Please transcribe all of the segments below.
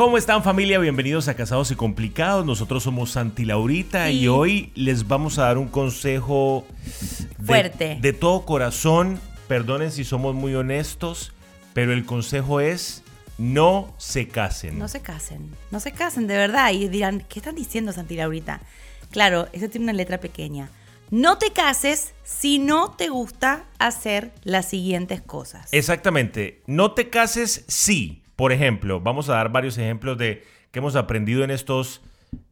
¿Cómo están familia? Bienvenidos a Casados y Complicados. Nosotros somos Santi Laurita y hoy les vamos a dar un consejo de- Fuerte. De, todo corazón. Perdonen si somos muy honestos, pero el consejo es no se casen. No se casen, no se casen de verdad. Y dirán, ¿qué están diciendo Santi Laurita? Claro, eso tiene una letra pequeña. No te cases si no te gusta hacer las siguientes cosas. Exactamente. No te cases si, por ejemplo, vamos a dar varios ejemplos de que hemos aprendido en estos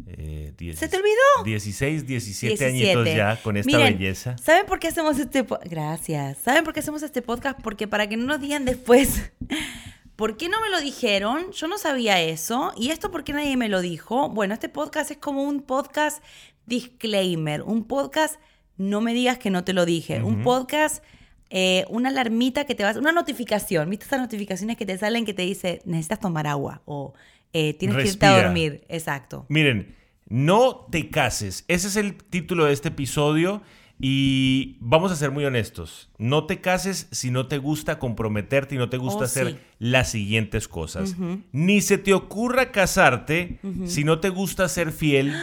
eh, diez- ¿Se te olvidó? 16, 17, 17. añitos ya con esta Miren, belleza. ¿Saben por qué hacemos este podcast? Gracias. ¿Saben por qué hacemos este podcast? Porque para que no nos digan después, ¿por qué no me lo dijeron? Yo no sabía eso. ¿Y esto por qué nadie me lo dijo? Bueno, este podcast es como un podcast disclaimer, un podcast no me digas que no te lo dije, un podcast... eh, una alarmita que te va a una notificación, ¿viste estas notificaciones que te salen que te dice necesitas tomar agua o eh, tienes que irte a dormir? Exacto. Miren, no te cases. Ese es el título de este episodio y vamos a ser muy honestos. No te cases si no te gusta comprometerte y no te gusta Oh, hacer sí. las siguientes cosas. Ni se te ocurra casarte si no te gusta ser fiel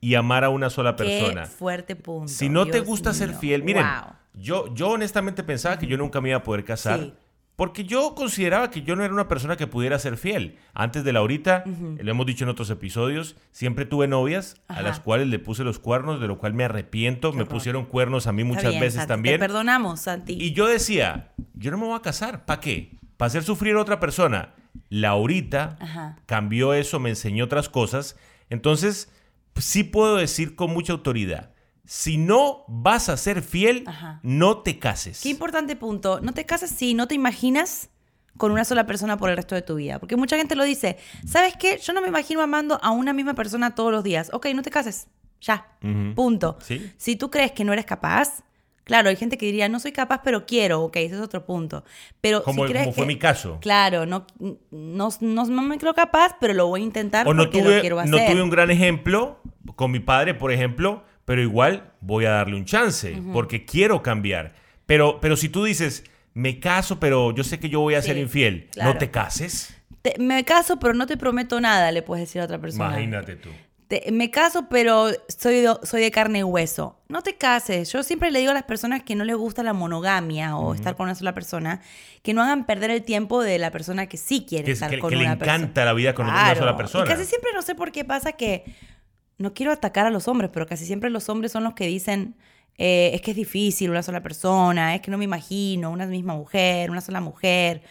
y amar a una sola persona. Qué fuerte punto. Si no te gusta ser fiel, miren, Wow. Yo, yo honestamente pensaba que yo nunca me iba a poder casar. Sí. Porque yo consideraba que yo no era una persona que pudiera ser fiel. Antes de Laurita, lo hemos dicho en otros episodios, siempre tuve novias a las cuales le puse los cuernos, de lo cual me arrepiento. me horror. pusieron cuernos a mí muchas bien, veces Santi, también. Te perdonamos, Santi. Y yo decía, yo no me voy a casar. ¿Para qué? ¿Para hacer sufrir a otra persona? Laurita Ajá. cambió eso, me enseñó otras cosas. Entonces, sí puedo decir con mucha autoridad, si no vas a ser fiel, Ajá. no te cases. Qué importante punto. No te cases si no te imaginas con una sola persona por el resto de tu vida. Porque mucha gente lo dice, ¿sabes qué? Yo no me imagino amando a una misma persona todos los días. Ok, no te cases. Ya. Punto. Sí. Si tú crees que no eres capaz, claro, hay gente que diría, no soy capaz, pero quiero. Ok, ese es otro punto. Pero Como, si crees como fue que- mi caso. Claro, no, no, no, no me creo capaz, pero lo voy a intentar O no porque tuve, lo quiero hacer. no tuve un gran ejemplo con mi padre, por ejemplo, pero igual voy a darle un chance porque quiero cambiar. Pero, pero si tú dices, me caso, pero yo sé que yo voy a ser infiel, claro. no te cases. Te- me caso, pero no te prometo nada, le puedes decir a otra persona. Imagínate tú. Te- me caso, pero soy de, soy de carne y hueso. No te cases. Yo siempre le digo a las personas que no les gusta la monogamia o estar con una sola persona, que no hagan perder el tiempo de la persona que sí quiere Que, estar que- con que le una persona. encanta la vida con una sola persona. Y casi siempre no sé por qué pasa que no quiero atacar a los hombres, pero casi siempre los hombres son los que dicen eh, es que es difícil una sola persona, es que no me imagino una misma mujer, una sola mujer.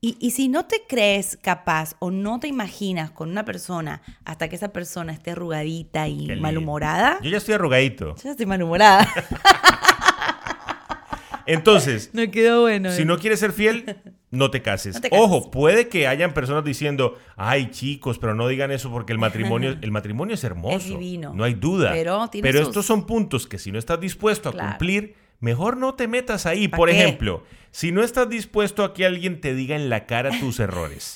Y, y si no te crees capaz o no te imaginas con una persona hasta que esa persona esté arrugadita y malhumorada, Yo ya estoy arrugadito. yo ya estoy malhumorada. Entonces, no quedó bueno. si eh. no quieres ser fiel, no te cases. No te cases. Ojo, puede que hayan personas diciendo, ay chicos, pero no digan eso porque el matrimonio, el matrimonio es hermoso. Es divino. No hay duda. Pero tiene Pero sus- estos son puntos que si no estás dispuesto a Claro. cumplir, mejor no te metas ahí. ¿Pa Por qué? ejemplo, si no estás dispuesto a que alguien te diga en la cara tus errores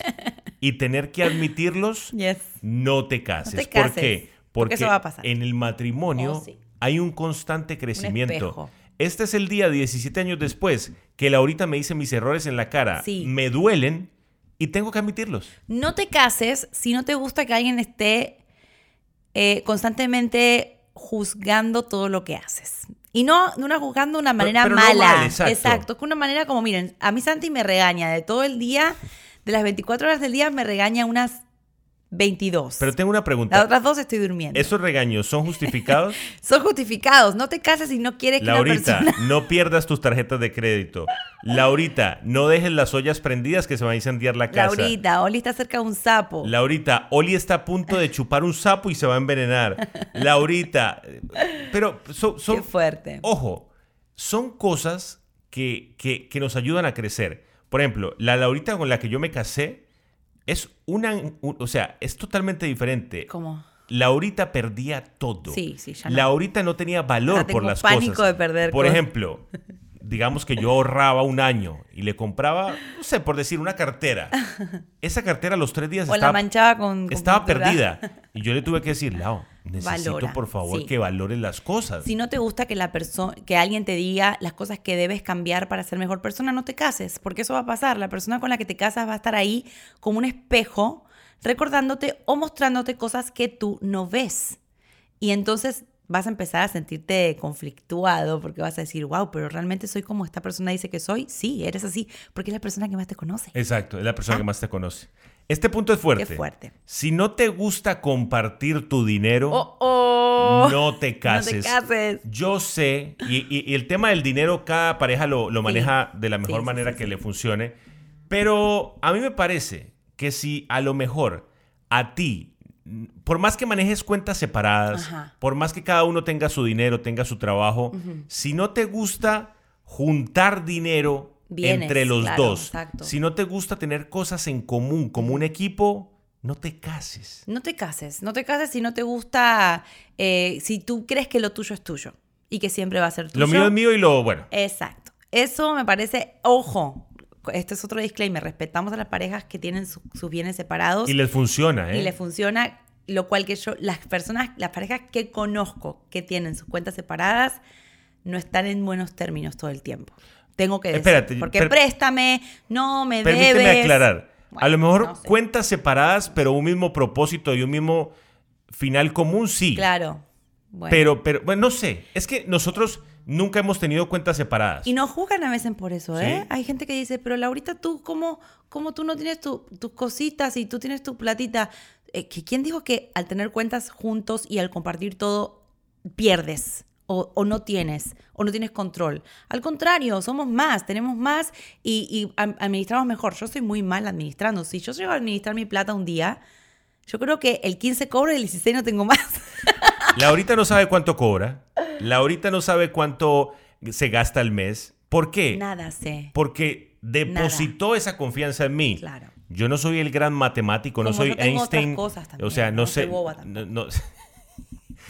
y tener que admitirlos, Yes. no te cases. No te ¿Por qué? porque eso va a pasar. en el matrimonio Oh, sí. hay un constante crecimiento. Este es el día 17 años después que Laurita me dice mis errores en la cara. Sí. Me duelen y tengo que admitirlos. No te cases si no te gusta que alguien esté eh, constantemente juzgando todo lo que haces. Y no, no una juzgando de una manera pero mala. mal, exacto. exacto. Que una manera como, miren, a mí Santi me regaña de todo el día, de las 24 horas del día, me regaña unas 22. Pero tengo una Las pregunta. otras dos estoy durmiendo. ¿Esos regaños son justificados? Son justificados. No te cases si no quieres que Laurita, una persona... no pierdas tus tarjetas de crédito. Laurita, no dejes las ollas prendidas que se va a incendiar la casa. Laurita, Oli está cerca de un sapo. Laurita, Oli está a punto de chupar un sapo y se va a envenenar. Laurita, pero son, Qué fuerte. ojo, son cosas que, que- que nos ayudan a crecer. Por ejemplo, la Laurita con la que yo me casé es una, un- o sea, es totalmente diferente. ¿Cómo? Laurita perdía todo. Sí, sí, ya no. Laurita no tenía valor por tengo las pánico cosas. de perder Por cosas. ejemplo, digamos que yo ahorraba un año y le compraba, no sé, por decir, una cartera. Esa cartera a los tres días O la estaba, manchaba con. con estaba pintura. perdida. Y yo le tuve que decir, Lau, necesito Valora, por favor sí. que valores las cosas. Si no te gusta que la persona, que alguien te diga las cosas que debes cambiar para ser mejor persona, no te cases, porque eso va a pasar. La persona con la que te casas va a estar ahí como un espejo recordándote o mostrándote cosas que tú no ves. Y entonces vas a empezar a sentirte conflictuado porque vas a decir, wow, pero realmente soy como esta persona dice que soy. Sí, eres así, porque es la persona que más te conoce. Exacto, es la persona que más te conoce. Este punto es fuerte. Qué fuerte. Si no te gusta compartir tu dinero, Oh, oh. no te cases. No te cases. Yo sé, y, y- y el tema del dinero, cada pareja lo, lo maneja de la mejor Sí, manera sí, que le funcione. Pero a mí me parece que si a lo mejor a ti, por más que manejes cuentas separadas, Ajá. por más que cada uno tenga su dinero, tenga su trabajo, si no te gusta juntar dinero Bienes, entre los claro, dos, exacto. si no te gusta tener cosas en común como un equipo, no te cases. No te cases, no te cases si no te gusta, eh, si tú crees que lo tuyo es tuyo y que siempre va a ser tuyo. Lo mío es mío y lo bueno. Exacto. Eso me parece, ojo, este es otro disclaimer, respetamos a las parejas que tienen su- sus bienes separados Y les funciona, ¿eh? y les funciona, lo cual que yo, las personas, las parejas que conozco que tienen sus cuentas separadas, no están en buenos términos todo el tiempo. Tengo que decir. Espérate, porque préstame, no me Permíteme debes. aclarar. a lo mejor no sé. cuentas separadas, pero un mismo propósito y un mismo final común, sí. Claro. Bueno. Pero, pero, bueno, no sé. Es que nosotros nunca hemos tenido cuentas separadas. Y no juzgan a veces por eso, ¿eh? Sí. Hay gente que dice, pero Laurita, tú, ¿cómo, cómo tú no tienes tu- tus cositas y tú tienes tu platita? Eh, ¿Quién dijo que al tener cuentas juntos y al compartir todo, pierdes? O, o no tienes, o no tienes control. Al contrario, somos más, tenemos más y, y am- administramos mejor. Yo soy muy mal administrando. Si yo llego a administrar mi plata un día, yo creo que el 15 cobro y el 16 no tengo más. Laurita no sabe cuánto cobra. Laurita no sabe cuánto se gasta al mes. ¿Por qué? Nada sé. Porque depositó esa confianza en mí. Claro. Yo no soy el gran matemático, no soy yo tengo otras Einstein. cosas también, o sea, no, no sé. boba no- no-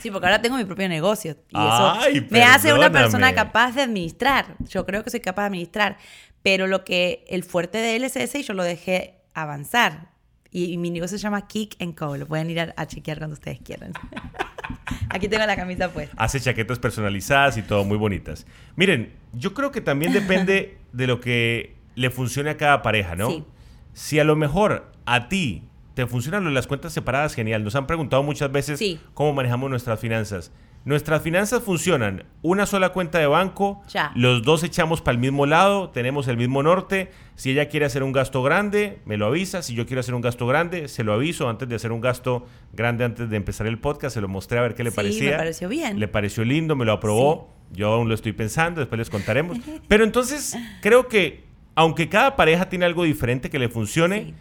Sí, porque ahora tengo mi propio negocio. Y eso Ay, me hace una persona capaz de administrar. Yo creo que soy capaz de administrar. Pero lo que el fuerte de él es ese y yo lo dejé avanzar. Y, y mi negocio se llama Kick and Co. Lo pueden ir a, a chequear cuando ustedes quieran. Aquí tengo la camisa puesta. hace chaquetas personalizadas y todo muy bonitas. Miren, yo creo que también depende de lo que le funcione a cada pareja, ¿no? Sí. Si a lo mejor a ti te funcionan las cuentas separadas, genial. Nos han preguntado muchas veces Sí. cómo manejamos nuestras finanzas. Nuestras finanzas funcionan una sola cuenta de banco, Ya. los dos echamos para el mismo lado, tenemos el mismo norte. Si ella quiere hacer un gasto grande, me lo avisa. Si yo quiero hacer un gasto grande, se lo aviso antes de hacer un gasto grande antes de empezar el podcast. Se lo mostré a ver qué le Sí, parecía. me pareció bien. Le pareció lindo, me lo aprobó. Yo aún lo estoy pensando, después les contaremos. Pero entonces, creo que aunque cada pareja tiene algo diferente que le funcione, Sí.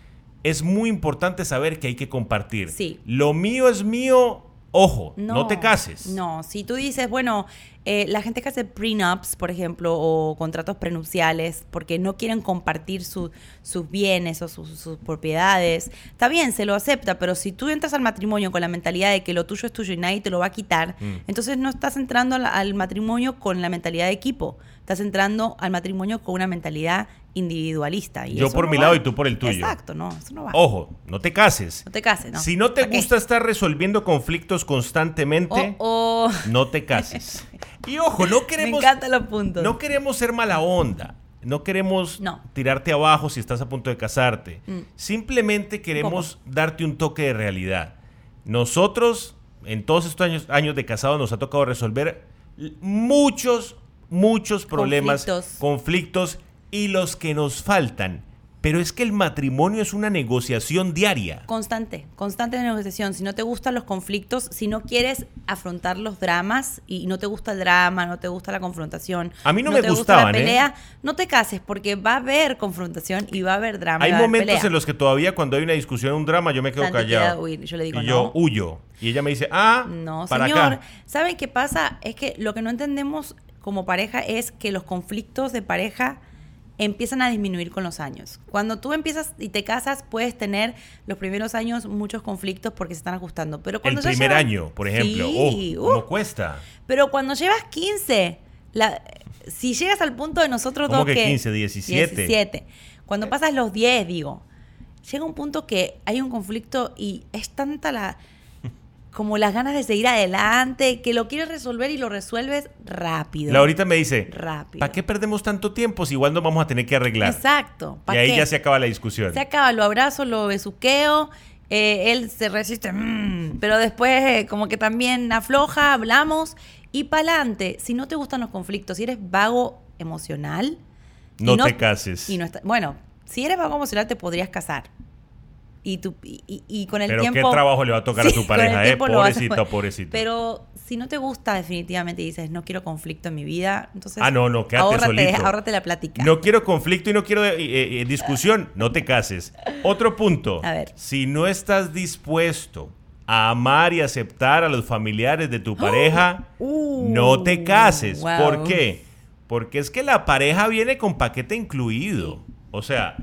es muy importante saber que hay que compartir. Sí. Lo mío es mío, ojo, no, te cases. No, si tú dices, bueno, eh, la gente que hace prenups, por ejemplo, o contratos prenupciales, porque no quieren compartir su- sus bienes o sus, sus propiedades, está bien, se lo acepta, pero si tú entras al matrimonio con la mentalidad de que lo tuyo es tuyo y nadie te lo va a quitar, Mm. entonces no estás entrando al, al matrimonio con la mentalidad de equipo, estás entrando al matrimonio con una mentalidad individualista. y Yo por no mi va. lado y tú por el tuyo. Exacto, no, eso no va. Ojo, no te cases. No te cases, ¿no? Si no te gusta estar resolviendo conflictos constantemente, Oh, oh. no te cases. Y ojo, no Me queremos encantan los puntos. No queremos ser mala onda. No queremos No. tirarte abajo si estás a punto de casarte. Mm. Simplemente queremos darte un toque de realidad. Nosotros, en todos estos años, años de casado, nos ha tocado resolver muchos, muchos problemas, Conflictos. conflictos y los que nos faltan. Pero es que el matrimonio es una negociación diaria. Constante, constante de negociación. Si no te gustan los conflictos, si no quieres afrontar los dramas y no te gusta el drama, no te gusta la confrontación, A mí no me te gusta gustaban, ¿eh? no te cases porque va a haber confrontación y va a haber drama. Hay momentos pelea. en los que todavía cuando hay una discusión, un drama, yo me quedo Santi callado. huir. Yo le digo, y no. yo huyo. Y ella me dice, ah, No, para señor. acá. ¿Saben qué pasa? Es que lo que no entendemos como pareja es que los conflictos de pareja empiezan a disminuir con los años. Cuando tú empiezas y te casas, puedes tener los primeros años muchos conflictos porque se están ajustando. Pero El cuando ya primer año, por ejemplo. Sí, oh, ¿Cómo uh, cuesta? pero cuando llevas 15, la- si llegas al punto de nosotros ¿Cómo dos que que 15? 17. 17. Cuando pasas los 10, digo, llega un punto que hay un conflicto y es tanta la como las ganas de seguir adelante que lo quieres resolver y lo resuelves rápido. Laurita me dice, Rápido. ¿para qué perdemos tanto tiempo si igual nos vamos a tener que arreglar? Exacto. Y ¿pa' ahí qué? ya se acaba la discusión. Se acaba, lo abrazo, lo besuqueo Eh, él se resiste, mm, pero después eh, como que también afloja, hablamos y pa'lante. Si no te gustan los conflictos, si eres vago emocional... y No te cases. Y no está- bueno, si eres vago emocional te podrías casar. Y, tú, y, y- y con el Pero qué tiempo... trabajo le va a tocar a tu pareja, ¿eh? tiempo lo vas a Pobrecito, poder- pobrecito. Pero si no te gusta definitivamente y dices, no quiero conflicto en mi vida, entonces... Ah, no, no, quédate ahórrate, solito. ahórrate la plática. No quiero conflicto y no quiero eh, eh, eh, discusión. No te cases. Otro punto. A ver. Si no estás dispuesto a amar y aceptar a los familiares de tu pareja, Uh, no te cases. wow. ¿Por qué? Porque es que la pareja viene con paquete incluido. O sea,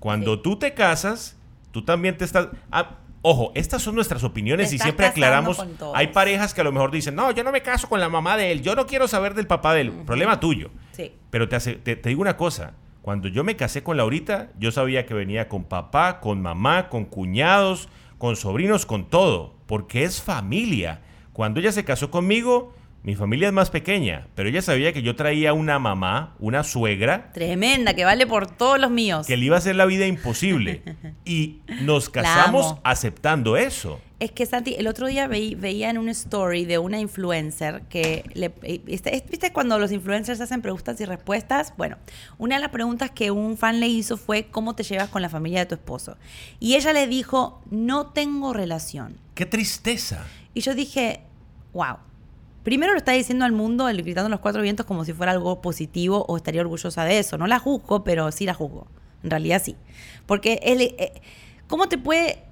cuando tú te casas, tú también te estás... ah, ojo, estas son nuestras opiniones y siempre aclaramos. Hay parejas que a lo mejor dicen, no, yo no me caso con la mamá de él, yo no quiero saber del papá de él. Problema tuyo. Sí. Pero te, hace- te, te digo una cosa. Cuando yo me casé con Laurita, yo sabía que venía con papá, con mamá, con cuñados, con sobrinos, con todo. Porque es familia. Cuando ella se casó conmigo, mi familia es más pequeña. Pero ella sabía que yo traía una mamá, una suegra, Tremenda, que vale por todos los míos. que le iba a hacer la vida imposible. Y nos casamos amo. aceptando eso. Es que Santi, el otro día veí- veía en una story de una influencer que le, eh, ¿viste, ¿viste cuando los influencers hacen preguntas y respuestas? Bueno, una de las preguntas que un fan le hizo fue ¿cómo te llevas con la familia de tu esposo? Y ella le dijo, no tengo relación. ¡Qué tristeza! Y yo dije, wow. Primero lo está diciendo al mundo, el gritando los cuatro vientos como si fuera algo positivo o estaría orgullosa de eso. No la juzgo, pero sí la juzgo. En realidad sí. Porque él, eh, ¿cómo te puede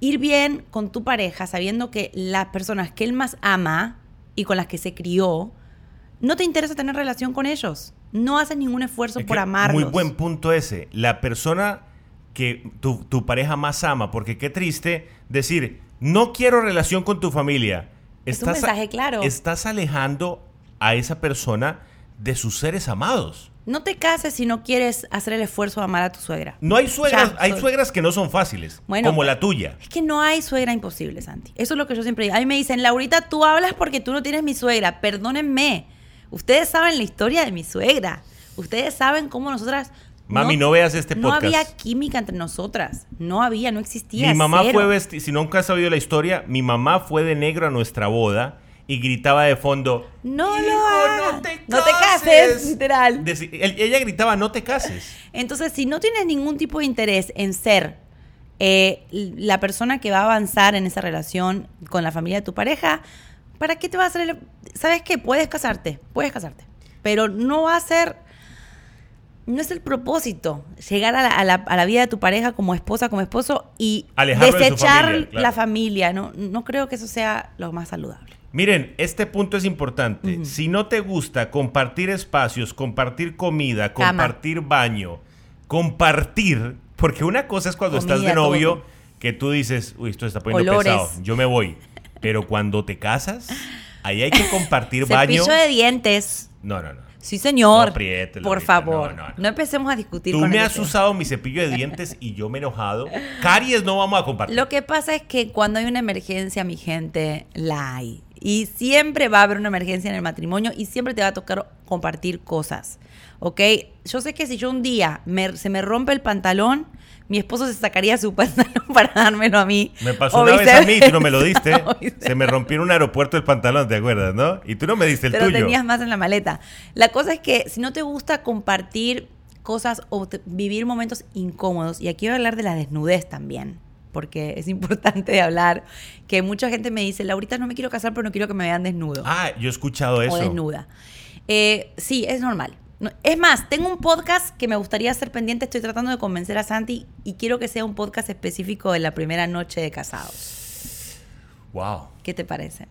ir bien con tu pareja sabiendo que las personas que él más ama y con las que se crió, no te interesa tener relación con ellos? No haces ningún esfuerzo Es por amarlos. Muy buen punto ese. La persona que tu, tu pareja más ama, porque qué triste decir, no quiero relación con tu familia. Es un mensaje claro. Estás alejando a esa persona de sus seres amados. No te cases si no quieres hacer el esfuerzo de amar a tu suegra. No hay suegras, Ya, hay suegras que no son fáciles, Bueno, como la tuya. Es que no hay suegra imposible, Santi. Eso es lo que yo siempre digo. A mí me dicen, Laurita, tú hablas porque tú no tienes mi suegra. Perdónenme. Ustedes saben la historia de mi suegra. Ustedes saben cómo nosotras... Mami, no veas este No podcast. había química entre nosotras. No había, no existía. Mi mamá cero. fue vestida, si nunca has sabido la historia, mi mamá fue de negro a nuestra boda y gritaba de fondo, No lo "Hijo, hagas. no te No te cases", cases". literal. Deci- ella gritaba, no te cases. Entonces, si no tienes ningún tipo de interés en ser eh, la persona que va a avanzar en esa relación con la familia de tu pareja, ¿para qué te va a hacer el... ¿Sabes qué? Puedes casarte, puedes casarte. Pero no va a ser... No es el propósito llegar a la, a la- a la vida de tu pareja como esposa, como esposo y Alejarlo de desechar familia, claro. la familia. No, no creo que eso sea lo más saludable. Miren, este punto es importante. Si no te gusta compartir espacios, compartir comida, Cama. compartir baño, compartir, porque una cosa es cuando estás de novio todo. que tú dices, uy, esto se está poniendo Olores. pesado, yo me voy. Pero cuando te casas, ahí hay que compartir baño. Cepillo de dientes. No, no, no. Sí, señor. No Por Laurita, favor. no, No, no, no. empecemos a discutir Tú con me has tema. usado mi cepillo de dientes y yo me he enojado. Caries no vamos a compartir. Lo que pasa es que cuando hay una emergencia, mi gente, la hay. Y siempre va a haber una emergencia en el matrimonio y siempre te va a tocar compartir cosas. ¿Ok? Yo sé que si yo un día me- se me rompe el pantalón, mi esposo se sacaría su pantalón para dármelo a mí. Me pasó O una vez a mí y tú no me lo diste. Se me rompió en un aeropuerto el pantalón, ¿te acuerdas, no? Y tú no me diste el Pero tuyo. tenías más en la maleta. La cosa es que si no te gusta compartir cosas o vivir momentos incómodos, y aquí voy a hablar de la desnudez también, porque es importante hablar, que mucha gente me dice, Laurita, no me quiero casar, pero no quiero que me vean desnudo Ah, yo he escuchado eso. o desnuda. Eh, sí, es normal. No- Es más, tengo un podcast que me gustaría hacer pendiente, estoy tratando de convencer a Santi y quiero que sea un podcast específico de la primera noche de casados. Wow. ¿Qué te parece?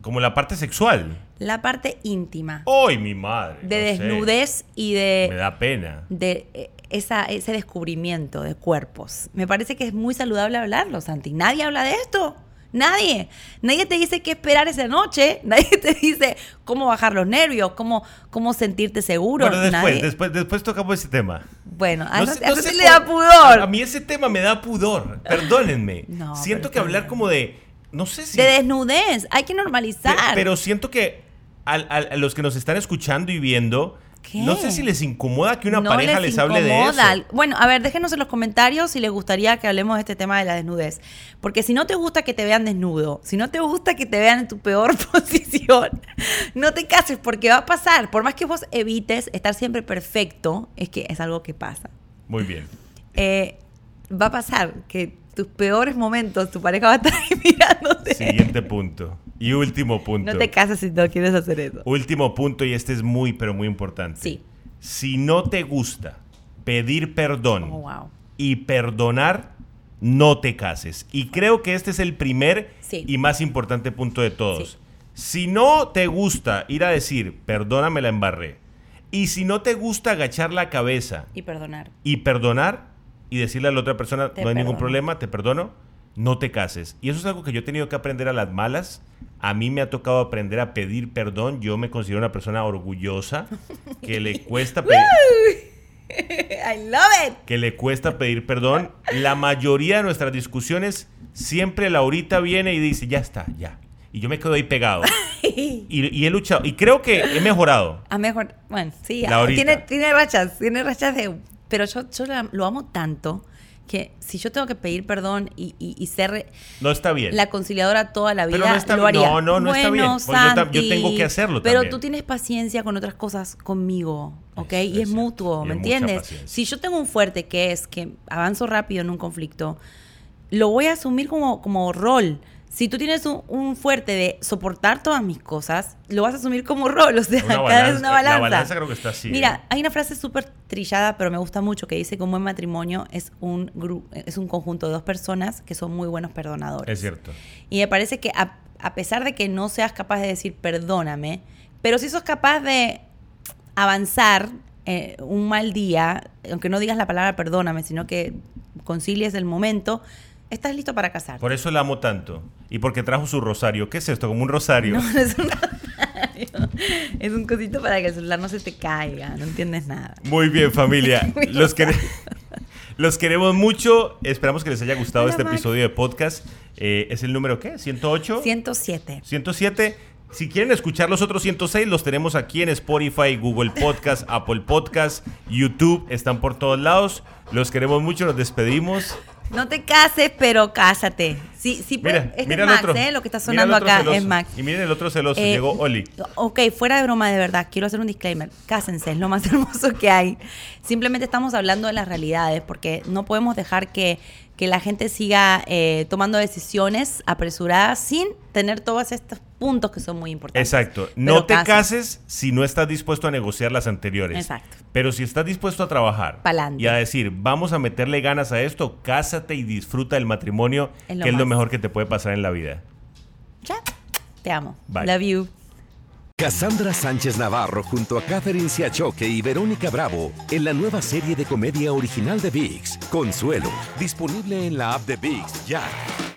Como la parte sexual. La parte íntima, ¡Ay, mi madre! de no sé. desnudez y de... Me da pena. de eh, esa, ese descubrimiento de cuerpos. Me parece que es muy saludable hablarlo, Santi. Nadie habla de esto. Nadie. Nadie te dice qué esperar esa noche. Nadie te dice cómo bajar los nervios, cómo, cómo sentirte seguro. Bueno, después, Nadie- después, después tocamos ese tema. Bueno, a No eso, no sí le da pudor. A, mí ese tema me da pudor. Perdónenme. No, siento que hablar como de. No sé si. De desnudez. Hay que normalizar. Pero siento que a, los que nos están escuchando y viendo, ¿Qué? No sé si les incomoda que una No pareja les, hable de eso. Bueno, a ver, déjenos en los comentarios si les gustaría que hablemos de este tema de la desnudez. Porque si no te gusta que te vean desnudo, si no te gusta que te vean en tu peor posición, no te cases porque va a pasar. Por más que vos evites estar siempre perfecto, es que es algo que pasa. Muy bien. Eh, va a pasar que tus peores momentos, tu pareja va a estar ahí mirándote. Siguiente punto. Y último punto. No te cases si no quieres hacer eso. Último punto, y este es muy, pero muy importante. Sí. Si no te gusta pedir perdón Oh, wow. y perdonar, no te cases. Y creo que este es el primer Sí. y más importante punto de todos. Sí. Si no te gusta ir a decir, perdóname la embarré, y si no te gusta agachar la cabeza Y perdonar. y perdonar y decirle a la otra persona, Te no hay ningún problema, te perdono, no te cases. Y eso es algo que yo he tenido que aprender a las malas. A mí me ha tocado aprender a pedir perdón. Yo me considero una persona orgullosa que le cuesta pedir, I love it. que le cuesta pedir perdón. La mayoría de nuestras discusiones siempre Laurita viene y dice, ya está, ya. Y yo me quedo ahí pegado. Y, y he luchado. Y creo que he mejorado. A mejor, bueno, sí, ah, Laurita. tiene, tiene rachas, tiene rachas de... Pero yo, yo lo amo tanto que si yo tengo que pedir perdón y, y- y ser No está bien. la conciliadora toda la vida, Pero no está- lo haría. no, no, no está bien, pues yo tengo que hacerlo Pero también. tú tienes paciencia con otras cosas conmigo, ¿ok? Es- y es, es mutuo, ¿me entiendes? Si yo tengo un fuerte que es que avanzo rápido en un conflicto, lo voy a asumir como, como rol. Si tú tienes un, un fuerte de soportar todas mis cosas, lo vas a asumir como rol. O sea, Una cada vez una balanza. la balanza creo que está así, Mira, ¿eh? hay una frase súper trillada, pero me gusta mucho, que dice que un buen matrimonio es un, gru- es un conjunto de dos personas que son muy buenos perdonadores. Es cierto. Y me parece que a, a pesar de que no seas capaz de decir perdóname, pero si sos capaz de avanzar eh, un mal día, aunque no digas la palabra perdóname, sino que concilies el momento, estás listo para casarte. Por eso la amo tanto. Y porque trajo su rosario. ¿Qué es esto? Como un rosario. No, es un rosario. Es un cosito para que el celular no se te caiga, no entiendes nada. Muy bien, familia. Mi Los, quere- los queremos mucho. Esperamos que les haya gustado Hola, este Max. episodio de podcast. Eh, ¿Es el número qué? ¿108? 107. 107. Si quieren escuchar los otros 106, los tenemos aquí en Spotify, Google Podcast, Apple Podcast, YouTube. Están por todos lados. Los queremos mucho. Nos despedimos. No te cases, pero cásate. Sí, sí, pues, Mira, este mira es Max, otro. ¿eh? Lo que está sonando acá celoso. es Max. Y miren el otro celoso. Eh, Llegó Oli. Ok, fuera de broma de verdad, quiero hacer un disclaimer. Cásense, es lo más hermoso que hay. Simplemente estamos hablando de las realidades, porque no podemos dejar que, que la gente siga eh, tomando decisiones apresuradas sin tener todos estos puntos que son muy importantes. Exacto. Pero No te cases si no estás dispuesto a negociar las anteriores. Exacto. Pero si estás dispuesto a trabajar Pa'lante. y a decir, vamos a meterle ganas a esto, cásate y disfruta del matrimonio, Es lo que es lo mejor que te puede pasar en la vida. Ya, te amo. Bye. Love you. Cassandra Sánchez Navarro junto a Catherine Siachoque y Verónica Bravo en la nueva serie de comedia original de VIX, Consuelo, disponible en la app de VIX ya.